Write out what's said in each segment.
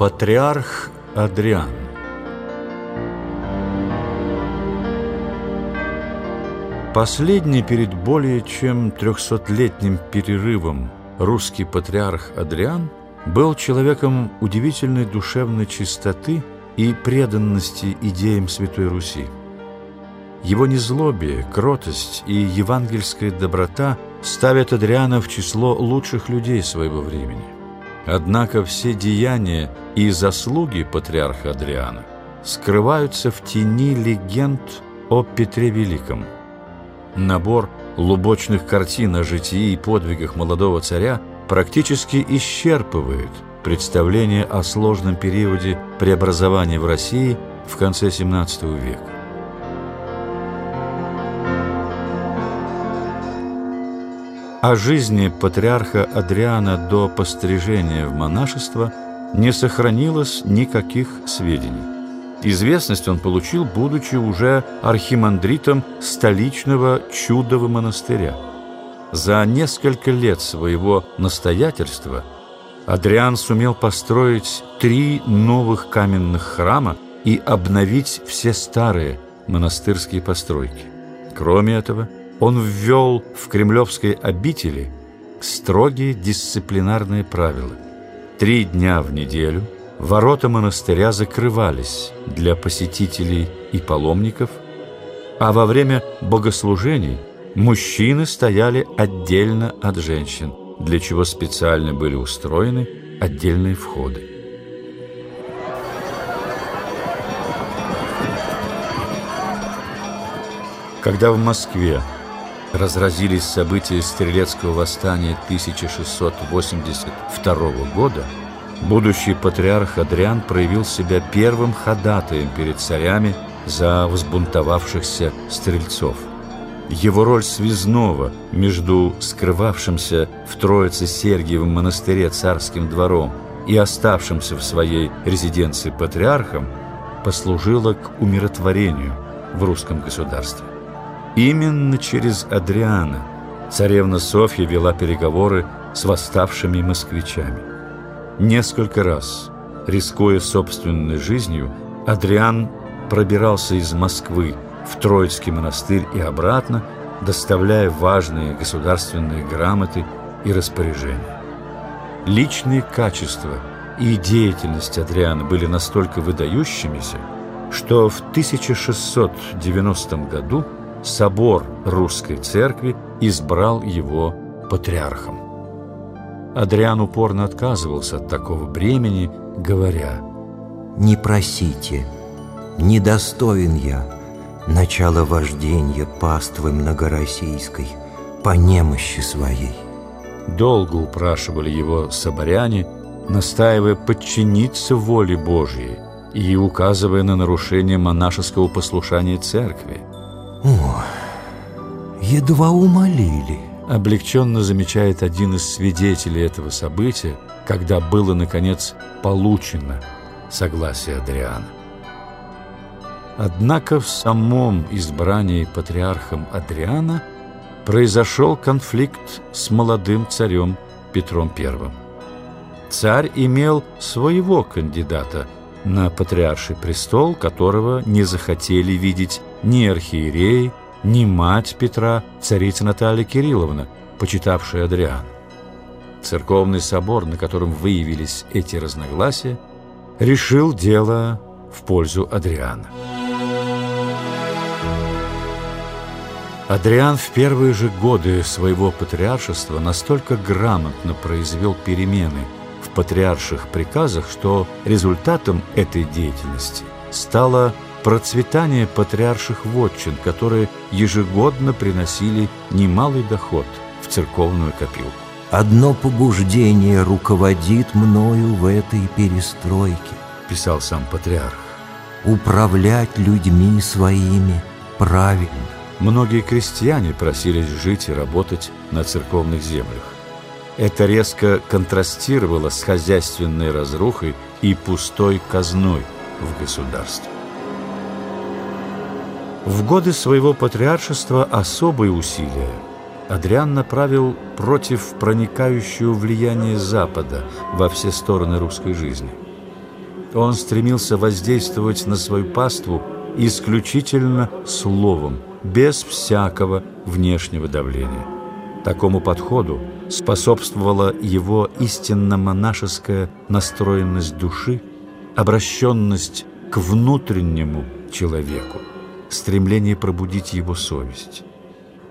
Патриарх Адриан Последний перед более чем трехсотлетним перерывом русский патриарх Адриан был человеком удивительной душевной чистоты и преданности идеям Святой Руси. Его незлобие, кротость и евангельская доброта ставят Адриана в число лучших людей своего времени. Однако все деяния и заслуги патриарха Адриана скрываются в тени легенд о Петре Великом. Набор лубочных картин о житии и подвигах молодого царя практически исчерпывает представление о сложном периоде преобразования в России в конце XVII века. О жизни патриарха Адриана до пострижения в монашество не сохранилось никаких сведений. Известность он получил, будучи уже архимандритом столичного чудового монастыря. За несколько лет своего настоятельства Адриан сумел построить три новых каменных храма и обновить все старые монастырские постройки. Кроме этого, он ввел в кремлевской обители строгие дисциплинарные правила. Три дня в неделю ворота монастыря закрывались для посетителей и паломников, а во время богослужений мужчины стояли отдельно от женщин, для чего специально были устроены отдельные входы. Когда в Москве разразились события Стрелецкого восстания 1682 года, будущий патриарх Адриан проявил себя первым ходатаем перед царями за взбунтовавшихся стрельцов. Его роль связного между скрывавшимся в Троице Сергиевом монастыре царским двором и оставшимся в своей резиденции патриархом послужила к умиротворению в русском государстве. Именно через Адриана царевна Софья вела переговоры с восставшими москвичами. Несколько раз, рискуя собственной жизнью, Адриан пробирался из Москвы в Троицкий монастырь и обратно, доставляя важные государственные грамоты и распоряжения. Личные качества и деятельность Адриана были настолько выдающимися, что в 1690 году собор русской церкви избрал его патриархом. Адриан упорно отказывался от такого бремени, говоря «Не просите, недостоин я начала вождения паствы многороссийской по немощи своей». Долго упрашивали его соборяне, настаивая подчиниться воле Божьей и указывая на нарушение монашеского послушания церкви. О, едва умолили. Облегченно замечает один из свидетелей этого события, когда было, наконец, получено согласие Адриана. Однако в самом избрании патриархом Адриана произошел конфликт с молодым царем Петром I. Царь имел своего кандидата на патриарший престол, которого не захотели видеть ни архиереи, ни мать Петра, царица Наталья Кирилловна, почитавшая Адриана. Церковный собор, на котором выявились эти разногласия, решил дело в пользу Адриана. Адриан в первые же годы своего патриаршества настолько грамотно произвел перемены в патриарших приказах, что результатом этой деятельности стало процветание патриарших вотчин, которые ежегодно приносили немалый доход в церковную копилку. «Одно побуждение руководит мною в этой перестройке», писал сам патриарх. «Управлять людьми своими правильно». Многие крестьяне просились жить и работать на церковных землях. Это резко контрастировало с хозяйственной разрухой и пустой казной в государстве. В годы своего патриаршества особые усилия Адриан направил против проникающего влияния Запада во все стороны русской жизни. Он стремился воздействовать на свою паству исключительно словом, без всякого внешнего давления. Такому подходу способствовала его истинно монашеская настроенность души, обращенность к внутреннему человеку, стремление пробудить его совесть.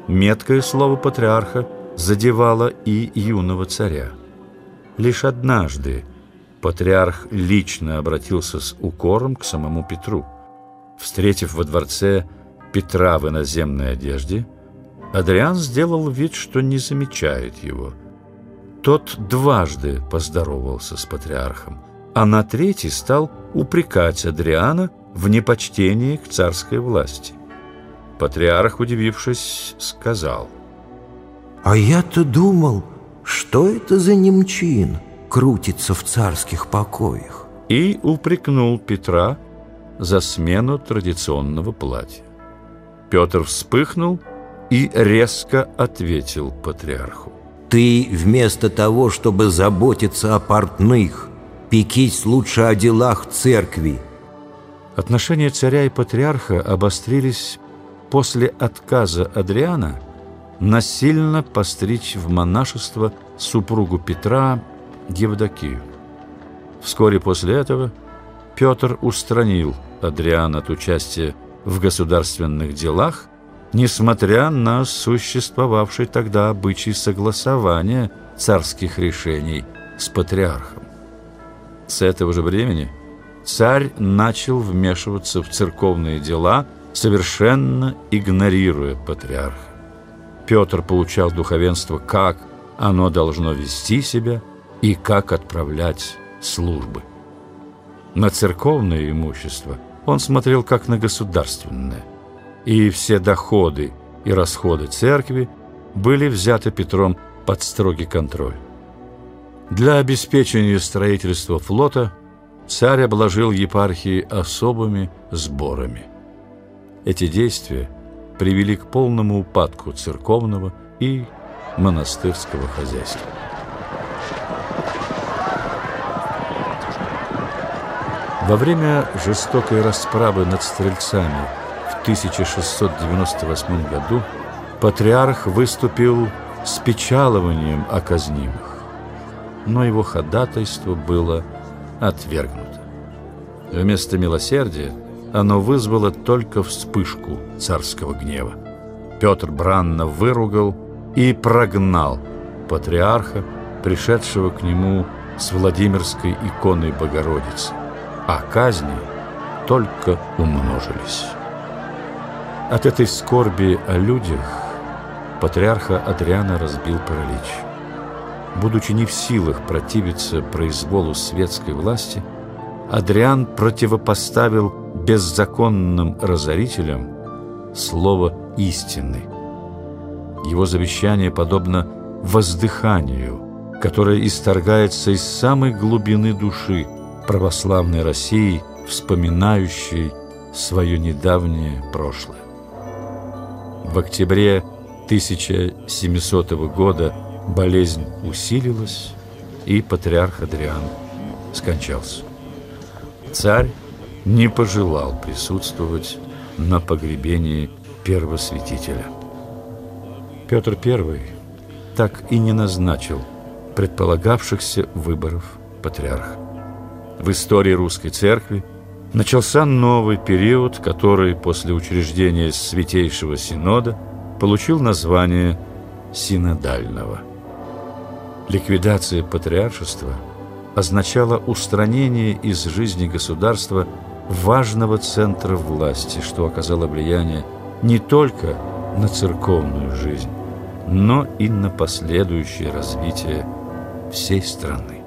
Меткое слово патриарха задевало и юного царя. Лишь однажды патриарх лично обратился с укором к самому Петру. Встретив во дворце Петра в иноземной одежде, Адриан сделал вид, что не замечает его. Тот дважды поздоровался с патриархом, а на третий стал упрекать Адриана в непочтении к царской власти. Патриарх, удивившись, сказал, «А я-то думал, что это за немчин крутится в царских покоях?» И упрекнул Петра за смену традиционного платья. Петр вспыхнул и резко ответил патриарху. «Ты вместо того, чтобы заботиться о портных, пекись лучше о делах церкви». Отношения царя и патриарха обострились после отказа Адриана насильно постричь в монашество супругу Петра Евдокию. Вскоре после этого Петр устранил Адриана от участия в государственных делах, несмотря на существовавший тогда обычай согласования царских решений с патриархом. С этого же времени царь начал вмешиваться в церковные дела, совершенно игнорируя патриарха. Петр получал духовенство, как оно должно вести себя и как отправлять службы. На церковное имущество – он смотрел как на государственное, и все доходы и расходы церкви были взяты Петром под строгий контроль. Для обеспечения строительства флота царь обложил епархии особыми сборами. Эти действия привели к полному упадку церковного и монастырского хозяйства. Во время жестокой расправы над стрельцами в 1698 году патриарх выступил с печалованием о казнимых, но его ходатайство было отвергнуто. Вместо милосердия оно вызвало только вспышку царского гнева. Петр бранно выругал и прогнал патриарха, пришедшего к нему с Владимирской иконой Богородицы а казни только умножились. От этой скорби о людях патриарха Адриана разбил паралич. Будучи не в силах противиться произволу светской власти, Адриан противопоставил беззаконным разорителям слово истины. Его завещание подобно воздыханию, которое исторгается из самой глубины души, православной России, вспоминающей свое недавнее прошлое. В октябре 1700 года болезнь усилилась, и патриарх Адриан скончался. Царь не пожелал присутствовать на погребении первосвятителя. Петр I так и не назначил предполагавшихся выборов патриарха в истории русской церкви начался новый период, который после учреждения Святейшего Синода получил название Синодального. Ликвидация патриаршества означала устранение из жизни государства важного центра власти, что оказало влияние не только на церковную жизнь, но и на последующее развитие всей страны.